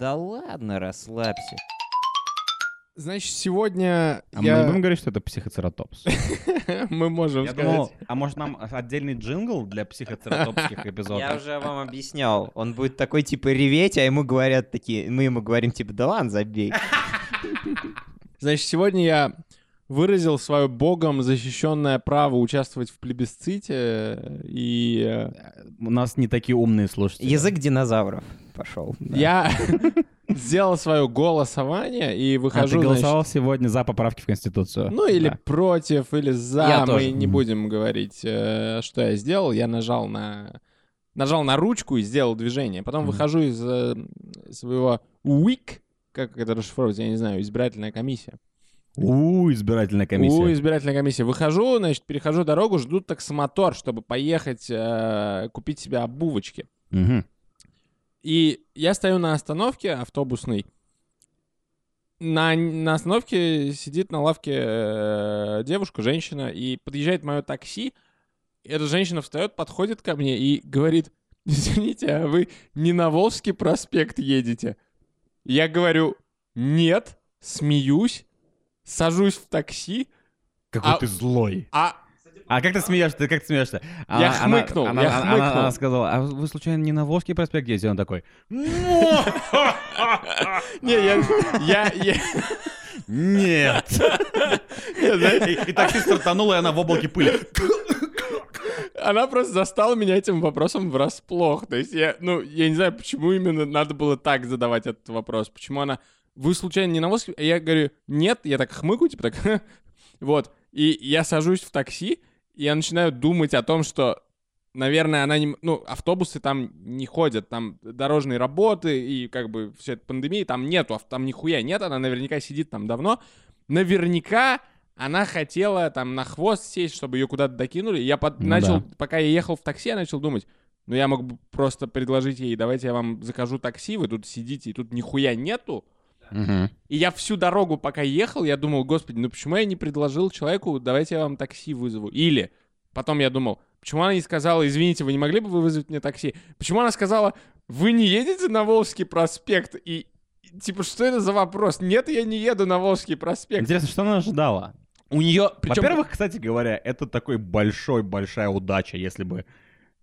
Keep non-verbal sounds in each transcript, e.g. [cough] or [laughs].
Да ладно, расслабься. Значит, сегодня А я... мы не будем говорить, что это психоцератопс? [laughs] мы можем Я сказать... думал, а может нам отдельный джингл для психоцератопских Я эпизодов? уже вам объяснял. Он будет такой, типа, реветь, а ему говорят такие... Мы ему говорим, типа, да ладно, забей. [laughs] Значит, сегодня я выразил свое богом защищенное право участвовать в плебисците, и э, У нас не такие умные слушатели. Язык динозавров пошел. я [laughs] сделал свое голосование и А выхожу, ты значит, голосовал сегодня за поправки в Конституцию? Ну, или Да. против, или за. Я Мы тоже. не будем говорить, э, что я сделал. Я нажал на нажал на ручку и сделал движение. Потом Мгм. выхожу из э, своего УИК, как это расшифровывать, я не знаю, избирательная комиссия. У, избирательная У комиссия. избирательной комиссии. Выхожу, значит, перехожу дорогу, жду таксомотор, чтобы поехать э, купить себе обувочки. Мгм. И я стою на остановке автобусной. На, на остановке сидит на лавке э, девушка, женщина, и подъезжает мое такси. Эта женщина встает, подходит ко мне и говорит, извините, а вы не на Волжский проспект едете? Я говорю, нет, смеюсь, сажусь в такси, Какой А- ты злой. а А как ты смеешься? Ты как ты смеешься? Я Она- она- хмыкнул, Она, я она- хмыкнул. она- она сказала, а вы случайно не на Волжский проспект ездите? Он такой, не, я, я, я, нет. И такси стартануло, и она в облаке пыли. Она просто застала меня этим вопросом врасплох. То есть я, ну, я не знаю, почему именно надо было так задавать этот вопрос. Почему она... Вы случайно не на Волжске? А я говорю, нет. Я так хмыкаю, типа так... [laughs] вот. И я сажусь в такси, и я начинаю думать о том, что, наверное, она не... Ну, автобусы там не ходят, там дорожные работы, и как бы все это пандемия, там нету, там нихуя нет, она наверняка сидит там давно. Наверняка она хотела там на хвост сесть, чтобы ее куда-то докинули. Я под- Ну начал, да. пока я ехал в такси, я начал думать, ну я мог бы просто предложить ей, давайте я вам закажу такси, вы тут сидите, и тут нихуя нету. Мгм. И я всю дорогу, пока ехал, я думал, господи, ну почему я не предложил человеку, давайте я вам такси вызову? Или потом я думал, почему она не сказала, извините, вы не могли бы вы вызвать мне такси? Почему она сказала, вы не едете на Волжский проспект? И, и, типа, что это за вопрос? Нет, я не еду на Волжский проспект. Интересно, что она ожидала? У нее, причем... Во-первых, кстати говоря, это такой большой-большая удача, если бы...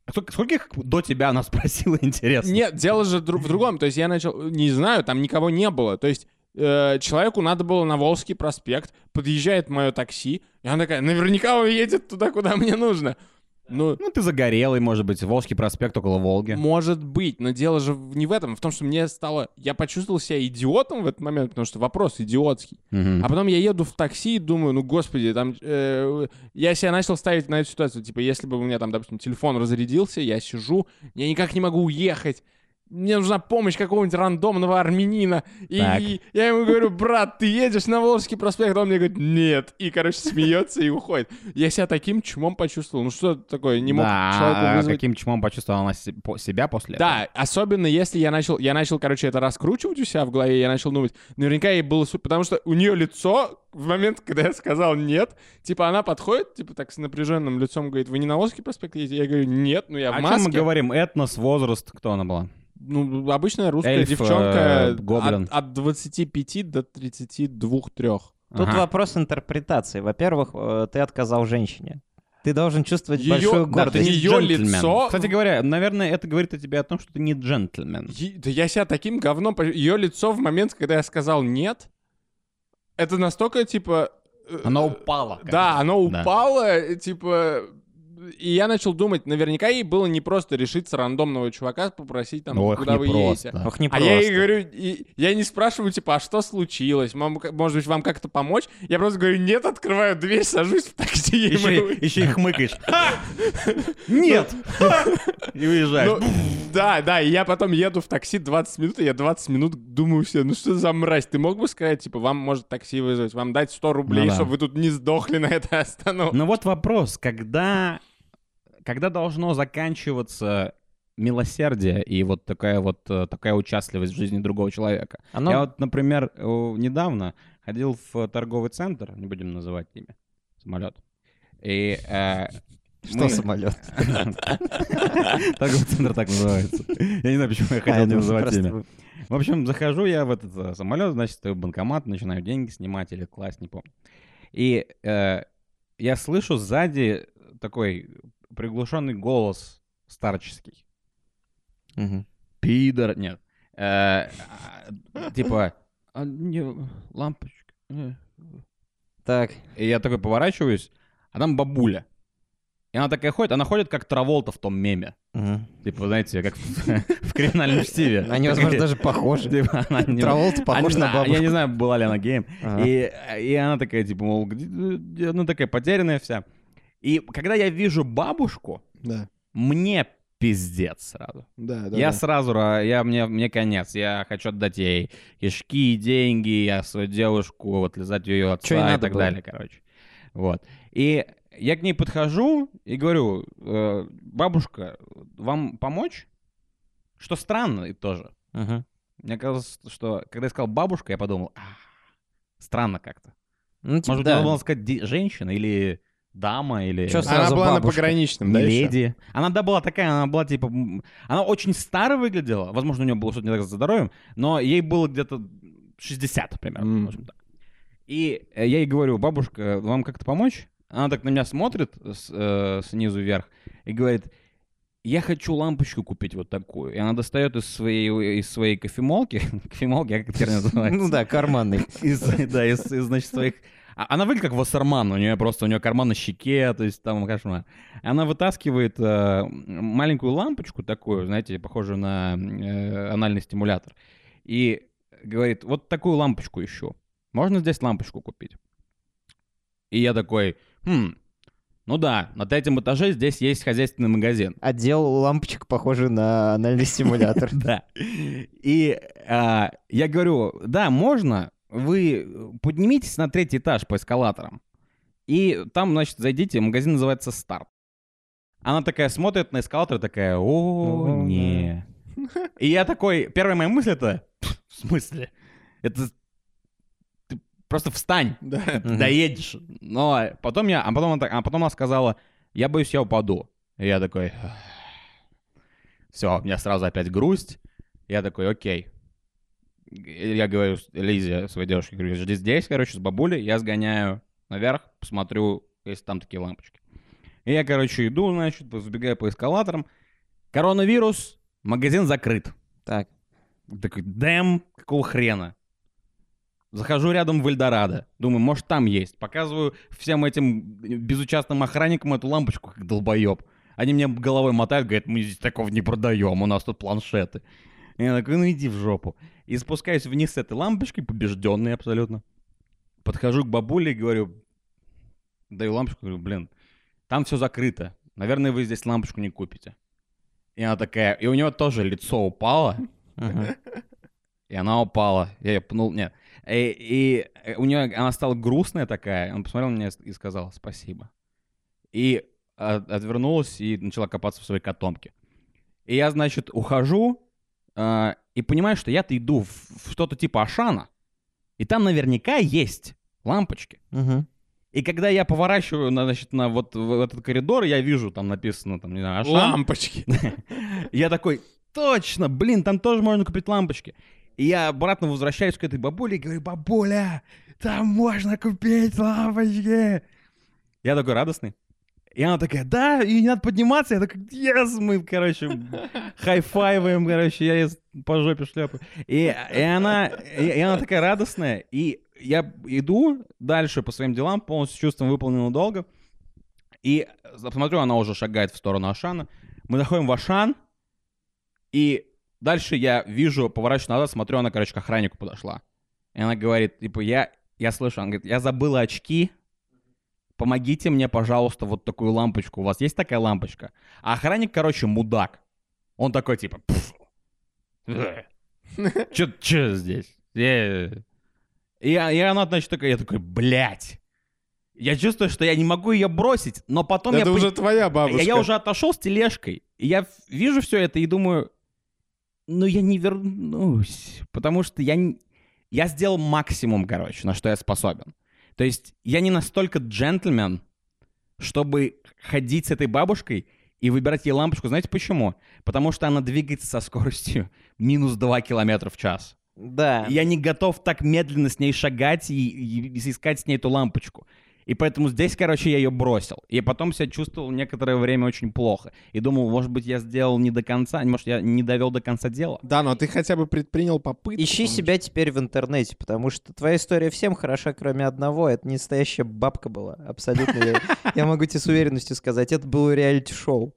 Скольких до тебя она спросила, [laughs] интересно? Нет, дело же в другом. То есть я начал, не знаю, там никого не было. То есть э, человеку надо было на Волжский проспект, подъезжает мое такси, и она такая, наверняка он едет туда, куда мне нужно. Ну, Ну, ты загорелый, может быть, Волжский проспект около Волги. может быть, но дело же не в этом, а в том, что мне стало... Я почувствовал себя идиотом в этот момент, потому что вопрос идиотский. Мгм. А потом я еду в такси и думаю, ну, господи, там... э, я себя начал ставить на эту ситуацию. Типа, если бы у меня там, допустим, телефон разрядился, я сижу, я никак не могу уехать. Мне нужна помощь какого-нибудь рандомного армянина. И, и я ему говорю, брат, ты едешь на Волжский проспект? А Он мне говорит, нет. И, короче, смеется и уходит. Я себя таким чмом почувствовал. Ну, что такое? Не мог да, человеку а вызвать каким чмом почувствовала она себя после да, особенно если я начал, я начал, короче, это раскручивать у себя в голове, я начал думать, наверняка ей было супер, потому что у нее лицо в момент, когда я сказал нет, типа она подходит, типа так с напряженным лицом говорит, вы не на Волжский проспект едете? Я говорю, нет, ну я этого? в О чем мы маске. говорим? Этнос, возраст, кто она была? Ну, обычная русская Эльф, девчонка э, гоблин. от, от 25 до 32-3. Тут Ага. вопрос интерпретации. Во-первых, э, ты отказал женщине. Ты должен чувствовать Её- большую да, гордость. ты её Джентльмен. лицо- Кстати говоря, наверное, это говорит о тебе о том, что ты не джентльмен. Е- Да я себя таким говном... Ее лицо в момент, когда я сказал нет, это настолько, типа... э, Она упала. как Да, оно Да. упало, э, типа... И я начал думать, наверняка ей было не просто решиться рандомного чувака попросить там, Ох, куда вы непросто. едете. Ох, не А я ей говорю, и- я не спрашиваю, типа, а что случилось? Мам, может быть, вам как-то помочь? Я просто говорю, нет, открываю дверь, сажусь в такси. и мы Еще, и- еще и хмыкаешь. [laughs] Нет! [laughs] И уезжаешь. Ну, да, да, и я потом еду в такси 20 минут, и я 20 минут думаю себе, ну что за мразь, ты мог бы сказать, типа, вам может такси вызвать, вам дать 100 рублей, Ну чтобы вы тут не сдохли на этой остановке. Но вот вопрос, когда, когда должно заканчиваться милосердие и вот такая вот э, такая участливость в жизни другого человека? Оно- Я вот, например, недавно ходил в торговый центр, не будем называть имя, самолет. И э, Что мы- самолет? [laughs] Торговый центр так называется. Я не знаю, почему я хотел не называть имя. В общем, захожу я в этот э, самолет, значит, стою в банкомат, начинаю деньги снимать или класть, не помню. И э, я слышу сзади такой приглушенный голос старческий. Мгм. Пидор, нет. Э, а, типа, «А, не, лампочка. э». Так. И я такой поворачиваюсь, а там бабуля. И она такая ходит, она ходит как Траволта в том меме. Мгм. Типа, знаете, как в, в криминальном чтиве. Они, возможно, даже похожи. Типа, она Траволта похож на бабушку. Я не знаю, была ли она геем. Ага. И, и она такая, типа, мол, где- где- ну такая потерянная вся. И когда я вижу бабушку, Да, мне пиздец сразу. да, да. я да. сразу, ра- я, мне, мне конец. Я хочу отдать ей кишки, деньги, я свою девушку, вот лизать ее отца Чё и так было? далее, короче. Вот. И я к ней подхожу и говорю, «Э, бабушка, вам помочь? Что странно и тоже. Мгм. Мне казалось, что когда я сказал бабушка, я подумал, «А, странно как-то. Ну, типа, Может, да. надо было сказать женщина или дама, или Чё Она была на бабушка? пограничном, да, леди. Она, да, была такая, она была типа... Она очень старо выглядела. Возможно, у нее было что-то не так со здоровьем, но ей было где-то 60 примерно. М. в общем, так. И э, я ей говорю, бабушка, вам как-то помочь? Она так на меня смотрит с- э, снизу вверх и говорит, я хочу лампочку купить вот такую. И она достает из своей, из своей кофемолки, [laughs] кофемолки, а как это [laughs] называется? Ну да, карманный. из, да, из, из, значит, своих... А- Она выглядит как Вассерман, у нее просто, у нее карман на щеке, то есть там кошмар. Она вытаскивает э, маленькую лампочку такую, знаете, похожую на э, анальный стимулятор, и говорит, вот такую лампочку ищу. Можно здесь лампочку купить? И я такой, хм, ну да, на третьем этаже здесь есть хозяйственный магазин. Отдел лампочек похожий на анальный стимулятор. [laughs] Да. И а, я говорю, да, можно, вы поднимитесь на третий этаж по эскалаторам. И там, значит, зайдите, магазин называется «Старт». Она такая смотрит на эскалатор, такая, о, не. И я такой, первая моя мысль это, в смысле? Это ты просто встань, [laughs] Да. [laughs] Доедешь. Но потом я, а потом, она, а потом она сказала, я боюсь, я упаду. И я такой, все, у меня сразу опять грусть. Я такой, окей. Я говорю Лизе, своей девушке, говорю, жди здесь, короче, с бабулей, я сгоняю наверх, посмотрю, если там такие лампочки. И я, короче, иду, значит, забегаю по эскалаторам. Коронавирус, магазин закрыт. Так. Такой, дэм, какого хрена? Захожу рядом в Эльдорадо. Думаю, может, там есть. Показываю всем этим безучастным охранникам эту лампочку, как долбоеб. Они мне головой мотают, говорят, мы здесь такого не продаем, у нас тут планшеты. И я такой, ну иди в жопу. И спускаюсь вниз с этой лампочкой, побежденный абсолютно. Подхожу к бабуле и говорю, даю лампочку, говорю, блин, там все закрыто. Наверное, вы здесь лампочку не купите. И она такая, и у нее тоже лицо упало, и она упала. Я ее пнул, нет. И, и у нее она стала грустная такая. Он посмотрел на меня и сказал спасибо. И от- отвернулась и начала копаться в своей котомке. И я, значит, ухожу а, и понимаю, что я-то иду в, в что-то типа Ашана. И там наверняка есть лампочки. Мгм. И когда я поворачиваю, на, значит, на вот в этот коридор, я вижу, там написано, там, не знаю, Ашан. Лампочки. [laughs] Я такой, точно, блин, там тоже можно купить лампочки. И я обратно возвращаюсь к этой бабуле и говорю, бабуля, там можно купить лампочки. Я такой радостный. И она такая, да, и не надо подниматься. Я такой, yes, мы, короче, хай-файваем, короче, я ей по жопе шлепаю. И, и, она, и, и она такая радостная. И я иду дальше по своим делам, полностью чувством выполненного долга. И посмотрю, она уже шагает в сторону Ашана. Мы заходим в Ашан, и дальше я вижу, поворачиваюсь назад, смотрю, она, короче, к охраннику подошла. И она говорит, типа, я, я слышу, она говорит, я забыла очки, помогите мне, пожалуйста, вот такую лампочку. У вас есть такая лампочка? А охранник, короче, мудак. Он такой, типа, «Пф, э, чё, чё здесь? Э». И, и она, значит, такая, я такой, блядь. Я чувствую, что я не могу ее бросить, но потом я... Это уже твоя я, бабушка. я уже отошел с тележкой, и я вижу все это и думаю, ну я не вернусь, потому что я, я сделал максимум, короче, на что я способен. То есть я не настолько джентльмен, чтобы ходить с этой бабушкой и выбирать ей лампочку. Знаете почему? Потому что она двигается со скоростью [laughs] минус 2 километра в час. Да. Я не готов так медленно с ней шагать и, и- и искать с ней эту лампочку. И поэтому здесь, короче, я ее бросил. И потом себя чувствовал некоторое время очень плохо. И думал, может быть, я сделал не до конца, может, я не довел до конца дела. Да, но ты хотя бы предпринял попытку. Ищи себя теперь в интернете, потому что твоя история всем хороша, кроме одного. Это не настоящая бабка была. Абсолютно. Я, я могу тебе с уверенностью сказать, это было реалити-шоу.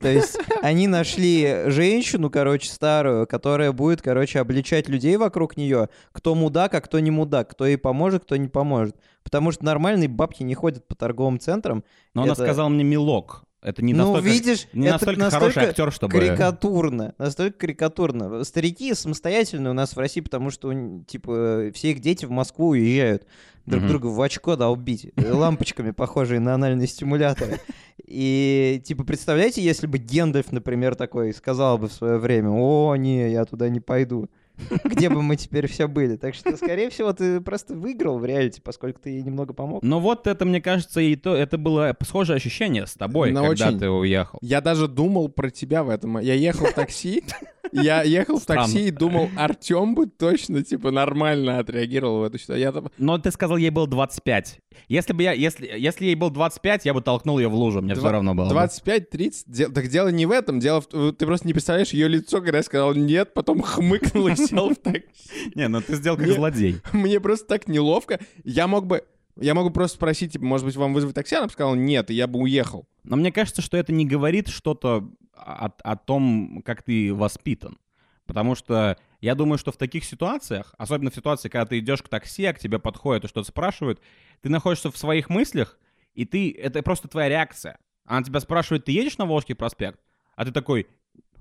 То есть они нашли женщину, короче, старую, которая будет, короче, обличать людей вокруг нее, кто мудак, а кто не мудак, кто ей поможет, кто не поможет. Потому что нормальные бабки не ходят по торговым центрам. Но она Это- сказала мне милок. Это не ну, настолько, видишь, не это настолько, настолько хороший актер, чтобы... карикатурно. Настолько карикатурно. Старики самостоятельные у нас в России, потому что, типа, все их дети в Москву уезжают друг Мгм. друга в очко долбить, э, лампочками, похожие на анальные стимуляторы. И, типа, представляете, если бы Гендальф, например, такой сказал бы в свое время, о, не, я туда не пойду. [laughs] Где бы мы теперь все были? Так что, скорее всего, ты просто выиграл в реалити, поскольку ты ей немного помог. Но вот это, мне кажется, и то, это было схожее ощущение с тобой, Ну, когда очень. ты уехал. Я даже думал про тебя в этом. Я ехал в такси, я ехал в такси и думал, Артем бы точно, типа, нормально отреагировал в эту ситуацию. Но ты сказал, ей было 25. Если бы я, если, если ей было 25, я бы толкнул ее в лужу, мне все равно было. бы. 25-30. Де- Так дело не в этом. Дело в... Ты просто не представляешь ее лицо, когда я сказал нет, потом хмыкнул и сел в [laughs] такси. Не, ну ты сделал как злодей. [laughs] Мне просто так неловко. Я мог бы... Я могу просто спросить, типа, может быть, вам вызвать такси? Она бы сказала нет, и я бы уехал. Но мне кажется, что это не говорит что-то о, о том, как ты воспитан. Потому что я думаю, что в таких ситуациях, особенно в ситуации, когда ты идешь к такси, а к тебе подходят и что-то спрашивают, ты находишься в своих мыслях, и ты это просто твоя реакция. Она тебя спрашивает, ты едешь на Волжский проспект? А ты такой,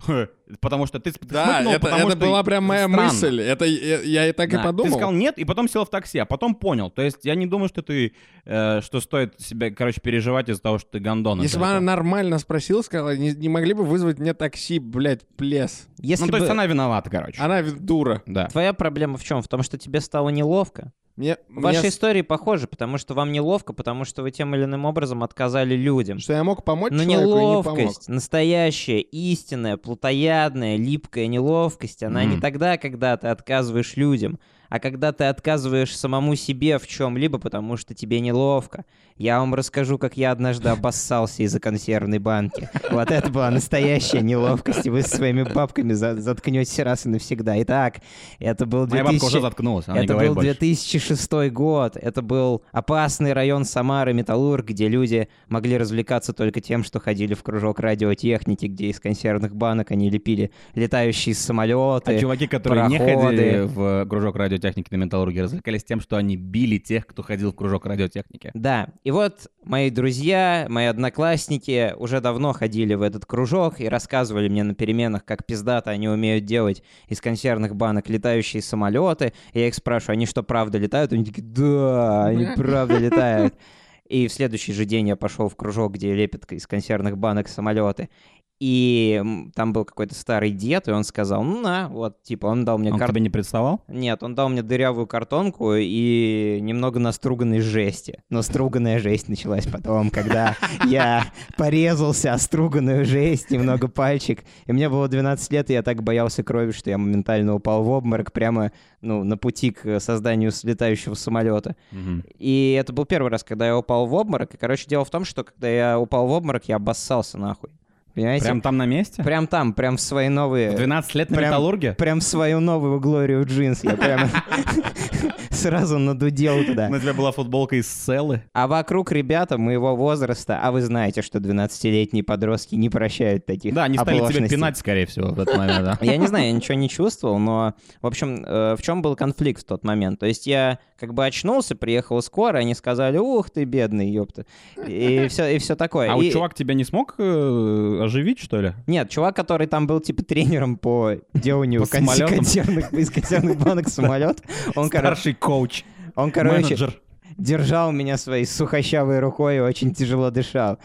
[laughs] потому что ты, ты Да, смыкнул, это, потому это что была прям моя странно. мысль. Это я, я и так Да, и подумал. Ты сказал нет, и потом сел в такси, а потом понял. То есть я не думаю, что ты, э, что стоит себя, короче, переживать из-за того, что ты гондон. Если бы она нормально спросила, сказала, не, не могли бы вызвать мне такси, блядь, плес. Если Ну, то есть бы- она виновата, короче. Она дура. Да. Твоя проблема в чем? В том, что тебе стало неловко. Мне, Ваши мне- истории похожи, потому что вам неловко, потому что вы тем или иным образом отказали людям. Что я мог помочь Но человеку и не помог. неловкость, настоящая, истинная, плотоядная, липкая неловкость, она не Мгм. тогда, когда ты отказываешь людям, а когда ты отказываешь самому себе в чем-либо, потому что тебе неловко. Я вам расскажу, как я однажды обоссался из-за консервной банки. Вот это была настоящая неловкость, и вы со своими бабками за- заткнетесь раз и навсегда. Итак, это был Моя бабка 2000... уже заткнулась, она не Это был больше. 2006 год. Это был опасный район Самары, Металлург, где люди могли развлекаться только тем, что ходили в кружок радиотехники, где из консервных банок они лепили летающие самолеты. А чуваки, которые не пароходы. ходили в кружок радиотехники на металлурге, развлекались тем, что они били тех, кто ходил в кружок радиотехники. Да, и вот мои друзья, мои одноклассники уже давно ходили в этот кружок и рассказывали мне на переменах, как пиздато они умеют делать из консервных банок летающие самолеты. И я их спрашиваю, они что, правда летают? Они такие, да, они правда [laughs] летают. И в следующий же день я пошел в кружок, где лепят из консервных банок самолеты. И там был какой-то старый дед, и он сказал, ну на, вот, типа, он дал мне Он кар- тебе не представал? нет, он дал мне дырявую картонку и немного наструганной жести. Но струганная жесть началась потом, когда я порезался о струганную жесть, немного пальчик. И мне было 12 лет, и я так боялся крови, что я моментально упал в обморок прямо ну, на пути к созданию слетающего самолета. И это был первый раз, когда я упал в обморок. И, короче, дело в том, что когда я упал в обморок, я обоссался нахуй. Понимаете? Прям там на месте? Прям там, прям в свои новые... В 12 лет на прям- металлурге? Прям свою новую Глорию Джинс. Я прям [laughs] сразу надудел туда. На тебя была футболка из селы? А вокруг ребята моего возраста, а вы знаете, что 12-летние подростки не прощают таких Да, они стали тебя оплошностей. пинать, скорее всего, в этот момент, да. Я не знаю, я ничего не чувствовал, но, в общем, э, в чем был конфликт в тот момент? То есть я как бы очнулся, приехала скоро, они сказали, ух ты, бедный, ёпта. И все, и все такое. А вот И- чувак тебя не смог э, оживить, что ли? Нет, чувак, который там был, типа, тренером по деланию По консервных, из консервных банок самолет, он, Старший коуч, он, короче, менеджер. держал меня своей сухощавой рукой и очень тяжело дышал.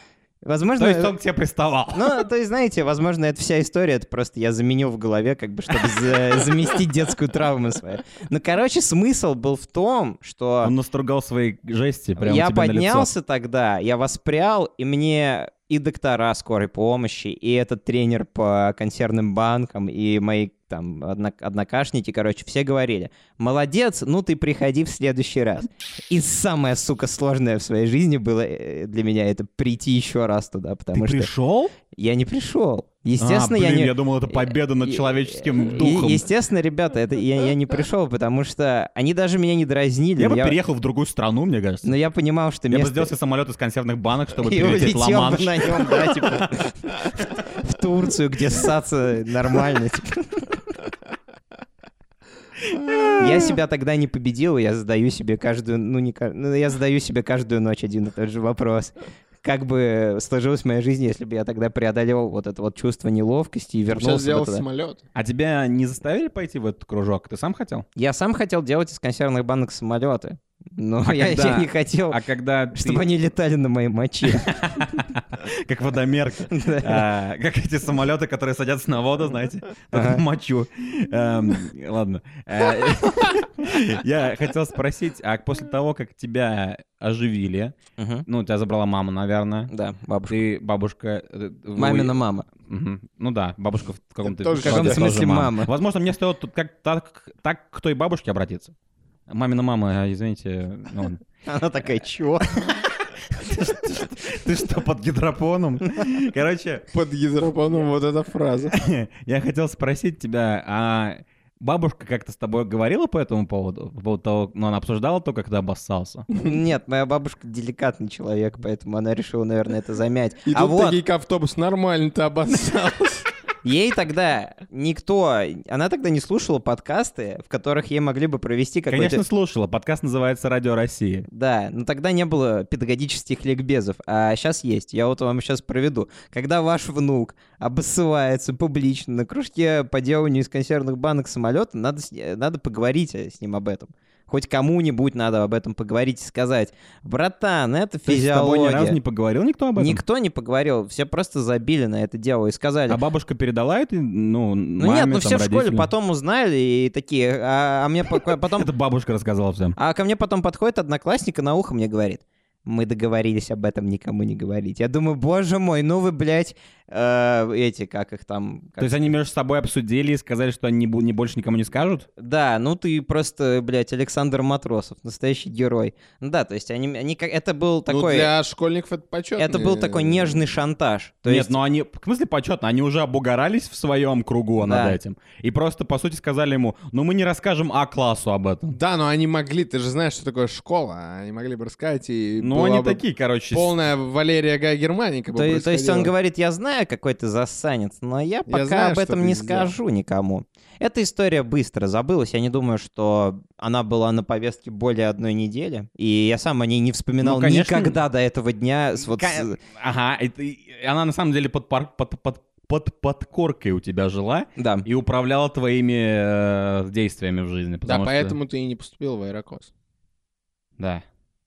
Возможно... То есть он к тебе приставал. Ну, то есть, знаете, возможно, это вся история, это просто я заменил в голове, как бы, чтобы за- заместить детскую травму свою. Ну, короче, смысл был в том, что Он настругал свои жести прямо я тебе на лицо. поднялся тогда, я воспрял, и мне и доктора скорой помощи, и этот тренер по консервным банкам, и мои там одно- однокашники, короче, все говорили, молодец, ну ты приходи в следующий раз. И самое, сука, сложное в своей жизни было э, для меня это прийти еще раз туда, потому Ты что пришел? я не пришел. Естественно, а, блин, я не... я думал, это победа над Е- человеческим е- духом. Естественно, ребята, это я, я не пришел, потому что они даже меня не дразнили. Я бы я- переехал в другую страну, мне кажется. Но я понимал, что Я бы место... сделал себе самолет из консервных банок, чтобы и перелететь бы Ла-Манш. на нем, да, типа, [laughs] в Турцию, где ссаться нормально. типа. Я себя тогда не победил, я задаю себе каждую, ну не, ну я задаю себе каждую ночь один и тот же вопрос. Как бы сложилась моя жизнь, если бы я тогда преодолел вот это вот чувство неловкости и вернулся сделал туда? самолет. А тебя не заставили пойти в этот кружок? Ты сам хотел? Я сам хотел делать из консервных банок самолеты, но А я, я когда- не хотел, А когда ты, чтобы они летали на моей моче. [laughs] как водомерки, [laughs] а, как эти самолеты, которые садятся на воду, знаете, мочу. Эм, Ладно. Э, [laughs] Я хотел спросить, а после того, как тебя оживили, ну, тебя забрала мама, наверное, Да, бабушка. ты бабушка... э, вы- Мамина мама. Ну да, бабушка в каком-то... В каком смысле мама. Возможно, мне стоит тут как, так к той бабушке обратиться. Мамина мама, а, извините, ну. [laughs] Она такая, чё? [laughs] Ты что, под гидропоном? [laughs] Короче, Под гидропоном вот эта фраза. я хотел спросить тебя, а бабушка как-то с тобой говорила по этому поводу? По поводу того, ну, она обсуждала то, ты обоссался? Нет, моя бабушка деликатный человек, поэтому она решила, наверное, это замять. И а тут вот, такие автобус нормально ты обоссался. Ей тогда никто... Она тогда не слушала подкасты, в которых ей могли бы провести какой-то... Конечно, слушала. Подкаст называется «Радио России». Да, но тогда не было педагогических ликбезов, а сейчас есть. Я вот вам сейчас проведу. Когда ваш внук обоссывается публично на кружке по деланию из консервных банок самолета, надо, с- надо поговорить э, с ним об этом. Хоть кому-нибудь надо об этом поговорить и сказать, братан, это То есть с тобой ни физиология. разу не поговорил никто об этом? Никто не поговорил, все просто забили на это дело и сказали, А бабушка передала это, ну, ну маме, нет, ну там, все в школе родителям? потом узнали и такие, а, а мне по- потом [laughs] Это бабушка рассказала всем. А ко мне потом подходит одноклассник и на ухо мне говорит, мы договорились об этом никому не говорить. Я думаю, боже мой, ну вы, блядь, э, эти, как их там... как- То есть они между собой обсудили и сказали, что они не, не больше никому не скажут? Да, ну ты просто, блядь, Александр Матросов, настоящий герой. Ну да, то есть они, они как... Это был Ну, такой... для школьников это почетно. Это был такой нежный шантаж. То Нет, есть... но они, в смысле почетно, они уже обугорались в своем кругу Да. над этим. И просто, по сути, сказали ему, ну мы не расскажем А-классу об этом. Да, но они могли, ты же знаешь, что такое школа. Они могли бы рассказать, и Ну они бы такие, короче, полная Валерия Гай Германика бы То, то есть он говорит, я знаю, какой ты засанец, но я пока знаю, об этом не сделал». скажу никому. Эта история быстро забылась. Я не думаю, что она была на повестке более одной недели. И я сам о ней не вспоминал Ну, конечно. никогда до этого дня. с вот с- Ага, это- она на самом деле под, пар- под, под, под подкоркой у тебя жила Да. и управляла твоими э, действиями в жизни. Да, что- поэтому ты и не поступил в Аэрокос. Да.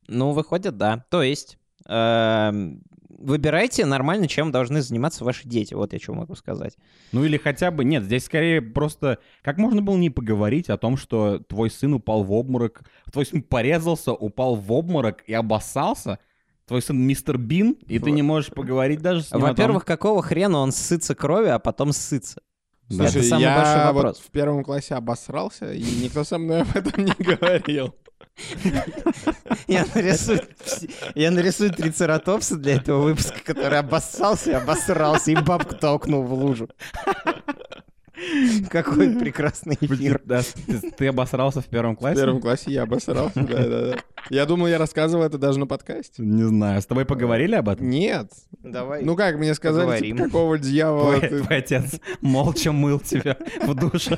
Ну, выходит, да. То есть, эм, выбирайте нормально, чем должны заниматься ваши дети. Вот я что могу сказать. Ну или хотя бы, нет, здесь скорее просто, как можно было не поговорить о том, что твой сын упал в обморок, твой сын порезался, упал в обморок и обоссался, твой сын мистер Бин, и ты не можешь поговорить даже с ним Во-первых, какого хрена он сытся кровью, а потом сытся? Да. Это Слушай, самый я большой вот вопрос. в первом классе обосрался, и никто со мной об этом не говорил. Я нарисую, я нарисую трицератопса для этого выпуска, который обоссался и обосрался, и бабку толкнул в лужу. Какой прекрасный эфир. Да, ты, ты обосрался в первом В классе? первом классе я обосрался, да-да-да. Я думал, я рассказывал это даже на подкасте. Не знаю, с тобой поговорили об этом? Нет. Давай. Ну как, мне сказали, Поговорим. типа, какого дьявола Твой, ты... твой отец молча мыл тебя в душе.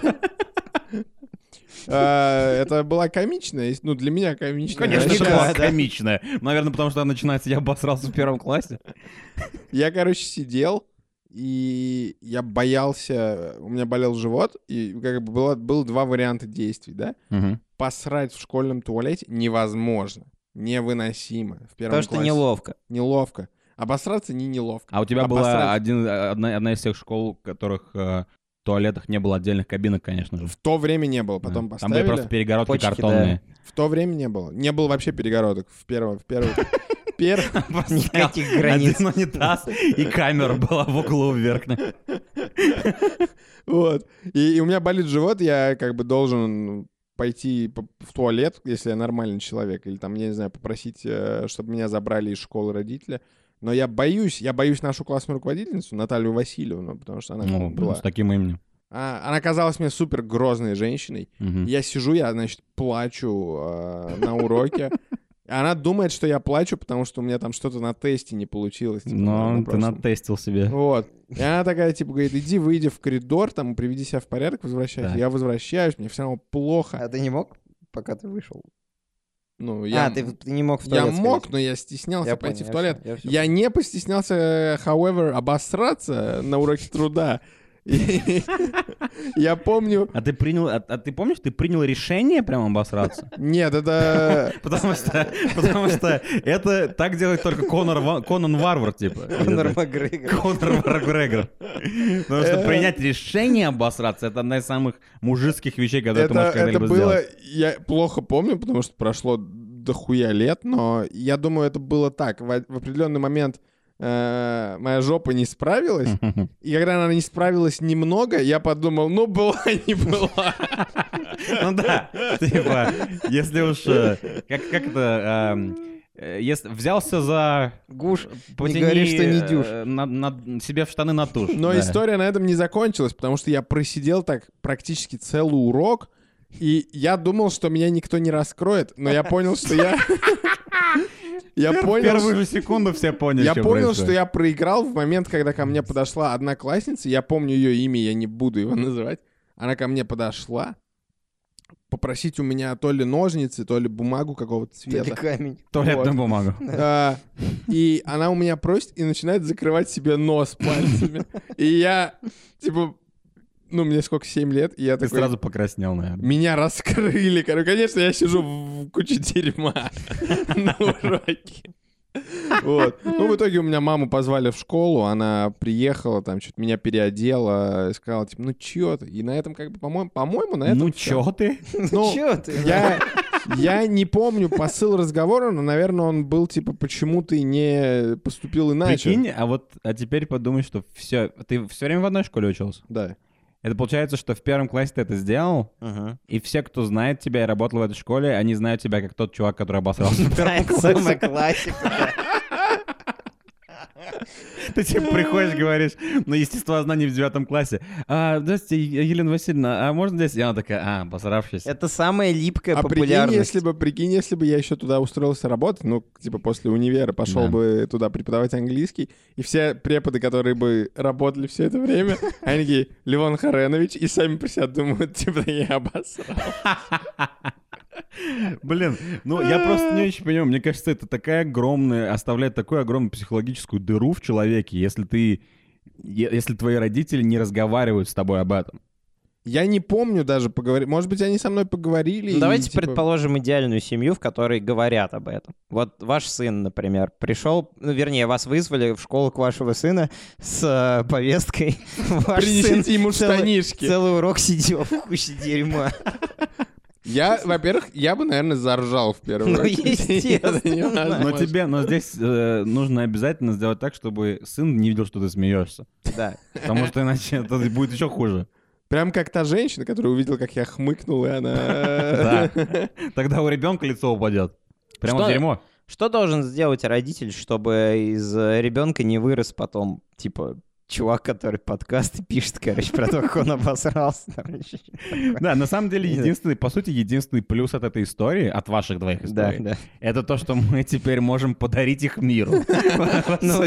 А, Это была комичная, ну для меня комичная. Конечно, это было комичное. Наверное, потому что она начинается «я обосрался в первом классе». Я, короче, сидел, и я боялся, у меня болел живот, и как бы было, было два варианта действий, да? Посрать в школьном туалете невозможно, невыносимо. В первом Потому что классе. неловко. Неловко. Обосраться не неловко. А у тебя была посрать- один, одна, одна из тех школ, в которых э, туалетах не было отдельных кабинок, конечно же. В то время не было, потом Да. Там поставили. были просто перегородки Почки, картонные. В то время не было. Не было вообще перегородок в первом, в первом. Первый... [laughs] Никаких границ. Один унитаз и камера была в углу верхней. [laughs] Вот. И, у меня болит живот, я как бы должен пойти по- в туалет, если я нормальный человек, или там, я не знаю, попросить, э, чтобы меня забрали из школы родители. Но я боюсь, я боюсь нашу классную руководительницу, Наталью Васильевну, потому что она Ну, была... с таким именем. А, она казалась мне супер грозной женщиной. Мгм. Я сижу, я, значит, плачу э, на уроке. Она думает, что я плачу, потому что у меня там что-то на тесте не получилось. типа, на Но одном ты прошлом. натестил себе. Вот. И она такая, типа, говорит, иди, выйди в коридор, там, приведи себя в порядок, возвращайся. Так. Я возвращаюсь, мне все равно плохо. А ты не мог, пока ты вышел? Ну, я, А, ты, ты не мог в я туалет мог, сходить. но я стеснялся Я пойти понял, в туалет. я всё- я всё Я не постеснялся, э, however, обосраться на уроке труда. [laughs] Я помню... А ты принял, а, а ты помнишь, ты принял решение прям обосраться? Нет, это... [laughs] Потому что, потому что это так делает только Конор, Конан Варвар, типа. Конор Макгрегор. Конор Макгрегор. Потому что принять решение обосраться — это одна из самых мужицких вещей, которые ты Это, можешь это когда-либо было... сделать. Я плохо помню, потому что прошло дохуя лет, но я думаю, это было так. В определенный момент э, моя жопа не справилась, [laughs] и когда она не справилась немного, я подумал, ну, была, [laughs] не была. Ну да, типа, если уж... э, Как, как это... эм, э, Если взялся за... Гуш, потяни, говори, что не дюж. э, на- на- себе в штаны на тушь. Но да. история на этом не закончилась, потому что я просидел так практически целый урок, и я думал, что меня никто не раскроет, но я понял, что я... [laughs] Я Пер- понял, Первую же секунду все поняли, Я что понял, происходит. что я проиграл в момент, когда ко мне подошла одноклассница. Я помню ее имя, я не буду его [laughs] называть. Она ко мне подошла попросить у меня то ли ножницы, то ли бумагу какого-то цвета. камень. Туалетную Вот. бумагу. [laughs] А, И она у меня просит и начинает закрывать себе нос пальцами. И я, типа, ну, мне сколько, 7 лет, и я Ты такой... сразу покраснел, наверное. Меня раскрыли. Короче, конечно, я сижу в куче дерьма [laughs] на уроке. Вот. Ну, в итоге у меня маму позвали в школу, она приехала, там, что-то меня переодела, и сказала, типа, ну, чё ты? И на этом, как бы, по-моему, по-моему, на этом Ну всё. чё ты? [laughs] Ну, Чё ты? я, я не помню посыл разговора, но, наверное, он был, типа, почему ты не поступил иначе. Прикинь, а вот а теперь подумай, что все, ты все время в одной школе учился. Да. Это получается, что в первом классе ты это сделал, Мгм. и все, кто знает тебя и работал в этой школе, они знают тебя как тот чувак, который обосрался в первом классе. самая классика. [laughs] Ты типа приходишь, говоришь, на естествознании в девятом классе. А, здравствуйте, Елена Васильевна, а можно здесь? И она такая, а, посравшись. Это самая липкая А прикинь, популярность. если бы, прикинь, если бы я еще туда устроился работать, ну, типа после универа пошел Да. бы туда преподавать английский, и все преподы, которые бы работали все это время, [laughs] они такие, Левон Харенович, и сами про себя думают, [laughs] типа, я обосрал. Блин, ну я просто не очень понимаю. Мне кажется, это такая огромная, оставляет такую огромную психологическую дыру в человеке, если ты, если твои родители не разговаривают с тобой об этом. Я не помню даже поговорить. Может быть, они со мной поговорили. Ну, и, давайте типа, предположим идеальную семью, в которой говорят об этом. Вот ваш сын, например, пришел, ну, вернее, вас вызвали в школу к вашего сына с э, повесткой. [laughs] Ваш сын Принесите ему целый- штанишки. Целый урок сидел в куче дерьма. [laughs] Я, во-первых, я бы, наверное, заржал в первую Ну, очередь. [laughs] естественно. Но тебе, но здесь э, нужно обязательно сделать так, чтобы сын не видел, что ты смеешься. Да. Потому что иначе это будет еще хуже. Прям как та женщина, которая увидела, как я хмыкнул, и она... Да. Тогда у ребенка лицо упадет. Прямо Что? дерьмо. Что должен сделать родитель, чтобы из ребенка не вырос потом, типа, чувак, который подкасты пишет, короче, про то, как он обосрался. Да, на самом деле, единственный, по сути, единственный плюс от этой истории, от ваших двоих историй, это то, что мы теперь можем подарить их миру. [laughs] Ну,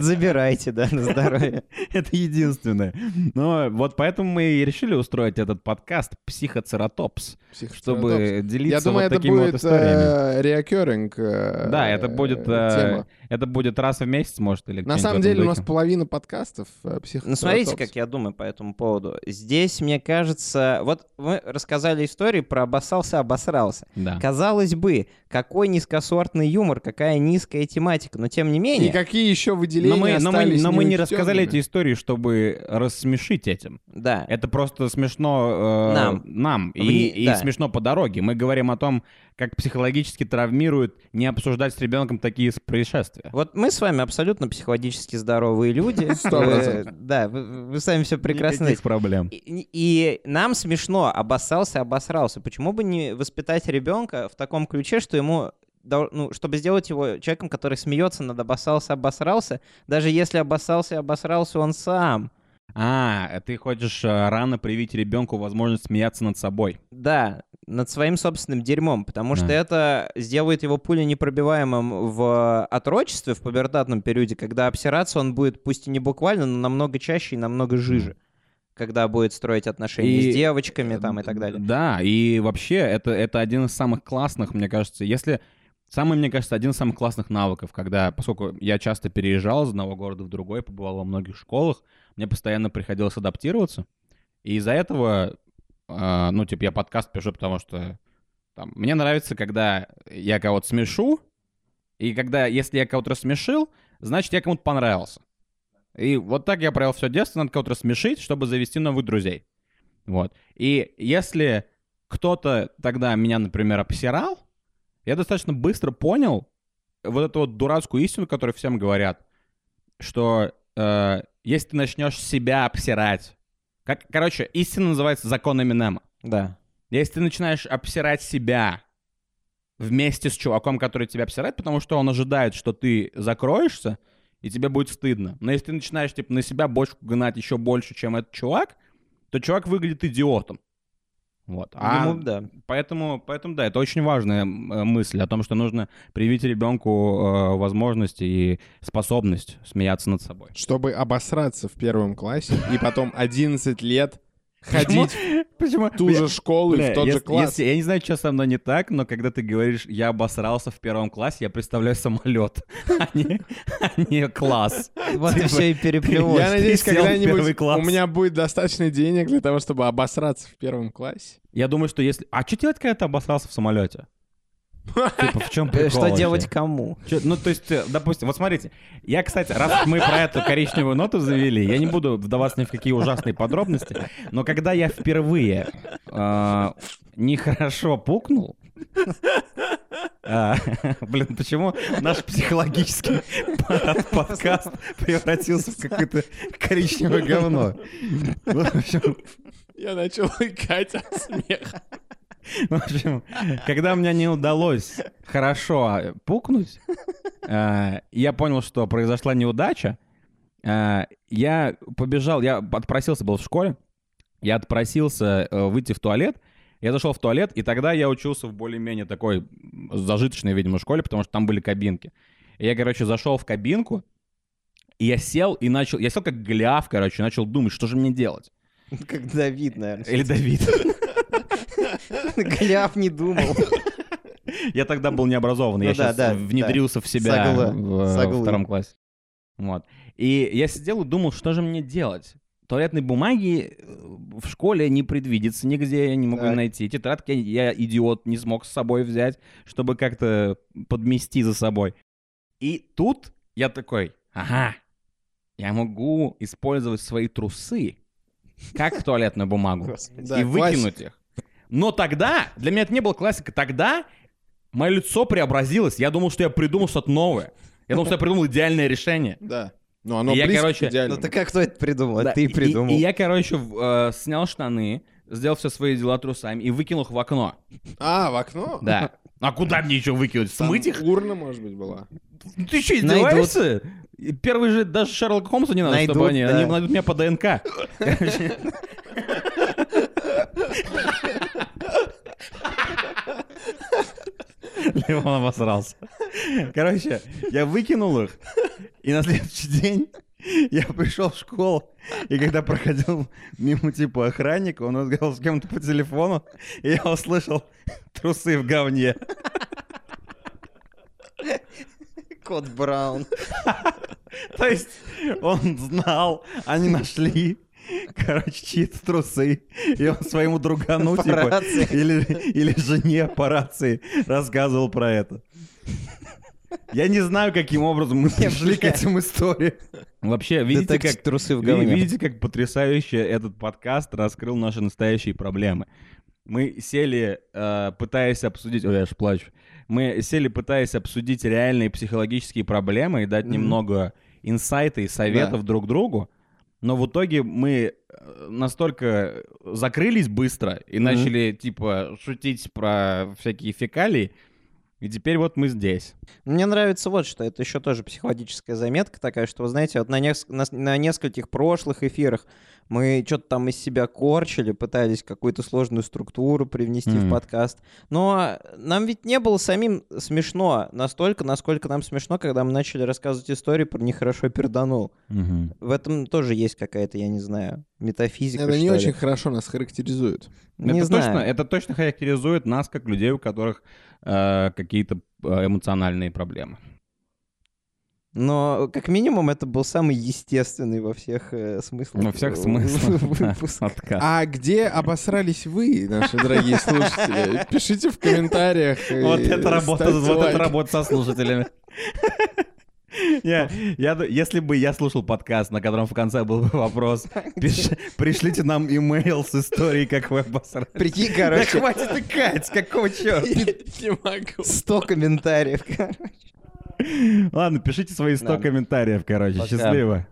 забирайте, да, на здоровье. Это единственное. Но вот поэтому мы и решили устроить этот подкаст «Психоцератопс», чтобы делиться вот такими вот будет историями. реокеринг э, Да, это будет, э, тема. Это будет раз в месяц, может, или На самом деле у нас половина подкаста подкастов э, Ну, смотрите, как я думаю по этому поводу. Здесь, мне кажется, вот мы рассказали историю про обоссался, обосрался. Да. Казалось бы, какой низкосортный юмор, какая низкая тематика, но тем не И менее... какие еще выделения Но мы, но мы, остались но мы не рассказали эти истории, чтобы рассмешить этим. Да, Это просто смешно э, Нам. нам и, Вне- и да. смешно по дороге. Мы говорим о том, как психологически травмирует не обсуждать с ребенком такие происшествия. Вот мы с вами абсолютно психологически здоровые люди. Вы- процентов. Да, вы, вы сами все прекрасно Никаких проблем. И, и нам смешно, обоссался, обосрался. Почему бы не воспитать ребенка в таком ключе, что ему ну, чтобы сделать его человеком, который смеется над обоссался, обосрался, даже если обоссался, обосрался он сам. А, ты хочешь э, рано привить ребенку возможность смеяться над собой. Да, над своим собственным дерьмом, потому что Да. это сделает его пулю непробиваемым в отрочестве, в пубертатном периоде, когда обсираться он будет, пусть и не буквально, но намного чаще и намного жиже, когда будет строить отношения И- с девочками там и так далее. Да, и вообще это, это один из самых классных, мне кажется, если... Самый, мне кажется, один из самых классных навыков, когда, поскольку я часто переезжал из одного города в другой, побывал во многих школах, мне постоянно приходилось адаптироваться, и из-за этого, э, ну, типа, я подкаст пишу, потому что там, мне нравится, когда я кого-то смешу, и когда, если я кого-то рассмешил, значит, я кому-то понравился. И вот так я провел все детство, надо кого-то рассмешить, чтобы завести новых друзей. Вот. И если кто-то тогда меня, например, обсирал, я достаточно быстро понял вот эту вот дурацкую истину, которую всем говорят, что э, если ты начнешь себя обсирать, как, короче, истина называется закон Эминема. Да. Если ты начинаешь обсирать себя вместе с чуваком, который тебя обсирает, потому что он ожидает, что ты закроешься, и тебе будет стыдно. Но если ты начинаешь типа, на себя бочку гнать еще больше, чем этот чувак, то чувак выглядит идиотом. Вот. А Ему, да. поэтому, поэтому, да, это очень важная э, мысль о том, что нужно привить ребенку э, возможность и способность смеяться над собой. Чтобы обосраться в первом классе и потом 11 лет? Ходить Почему? в ту же школу и в тот же класс. если- я не знаю, что со мной не так, но когда ты говоришь, я обосрался в первом классе, я представляю самолет, а не, а не класс. Вот и все и переплелось. Я надеюсь, [laughs] когда-нибудь у меня будет достаточно денег для того, чтобы обосраться в первом классе. Я думаю, что если... А что делать, когда ты обосрался в самолете? Типа, в чем Э, прикол Что делать кому? Ну, то есть, э, допустим, вот смотрите, я, кстати, раз мы про эту коричневую ноту завели, я не буду вдаваться ни в какие ужасные подробности, но когда я впервые э, нехорошо пукнул, а, блин, почему наш психологический под- подкаст превратился в какое-то коричневое говно? Я начал [laughs] икать от смеха. В общем, когда мне не удалось хорошо пукнуть, э, я понял, что произошла неудача. э, Я побежал, я отпросился, был в школе, я отпросился э, выйти в туалет, я зашел в туалет, и тогда я учился в более-менее такой зажиточной, видимо, школе, потому что там были кабинки. И я, короче, зашел в кабинку, и я сел и начал, я сел как гляв, короче, начал думать, что же мне делать. [laughs] Как Давид, наверное. Или Давид. [laughs] Гляв не думал. Я тогда был необразованный, Ну я да, сейчас да, внедрился в себя Согла- в э, втором классе. Вот. И я сидел и думал, что же мне делать. Туалетной бумаги э, в школе не предвидится нигде, я не могу Так. найти. Тетрадки я, я, идиот, не смог с собой взять, чтобы как-то подмести за собой. И тут я такой, ага, я могу использовать свои трусы как туалетную бумагу и выкинуть их. Но тогда, для меня это не было классика, тогда мое лицо преобразилось. Я думал, что я придумал что-то новое. Я думал, что я придумал идеальное решение. Да. Ну, оно Я, короче, к идеальному. Ну ты как кто это придумал? Да, Ты и- придумал. И, и я, короче, в- э, снял штаны, сделал все свои дела трусами и выкинул их в окно. А, в окно? Да. А куда мне еще выкинуть? Там Смыть их? Урна, может быть, была. Ты что, издеваешься? Первый же даже Шерлока Холмса не надо, Найдут, чтобы они, да. они найдут меня по ДНК. Леон обосрался. Короче, я выкинул их, и на следующий день я пришел в школу, и когда проходил мимо типа охранника, он разговаривал с кем-то по телефону, и я услышал трусы в говне. Кот Браун. То есть он знал, они нашли, короче, чьи-то трусы, и он своему другану, По типа, рации. или, или жене по рации рассказывал про это. Я не знаю, каким образом мы пришли к этим историям. Вообще, видите, как трусы в говне. Видите, как потрясающе этот подкаст раскрыл наши настоящие проблемы. Мы сели, э, пытаясь обсудить... Ой, я аж плачу. Мы сели, пытаясь обсудить реальные психологические проблемы и дать Мгм. немного инсайта и советов друг другу. Но в итоге мы э, настолько закрылись быстро и Мгм. начали, типа, шутить про всякие фекалии, и теперь вот мы здесь. Мне нравится вот что. Это еще тоже психологическая заметка такая, что, вы знаете, вот на, нес- на, на нескольких прошлых эфирах мы что-то там из себя корчили, пытались какую-то сложную структуру привнести Мгм. в подкаст. Но нам ведь не было самим смешно настолько, насколько нам смешно, когда мы начали рассказывать истории про «Нехорошо перданул». В этом тоже есть какая-то, я не знаю, метафизика, Это не ли. очень хорошо нас характеризует. Не это, знаю. Точно, это точно характеризует нас как людей, у которых э, какие-то э, эмоциональные проблемы. Но, как минимум, это был самый естественный во всех э, смыслах. Во всех э, смыслах. [laughs] выпуск. Подкаст. А где обосрались вы, наши дорогие слушатели? Пишите в комментариях. Вот это работа, вот это работа со слушателями. Я, если бы я слушал подкаст, на котором в конце был бы вопрос, пиш- пришлите нам имейл с историей, как вы обосрались. Прикинь, Да короче, хватит икать, какого черта? [laughs] Не могу. 100 комментариев. Ладно, пишите свои 100 Да. комментариев, короче. Счастливо.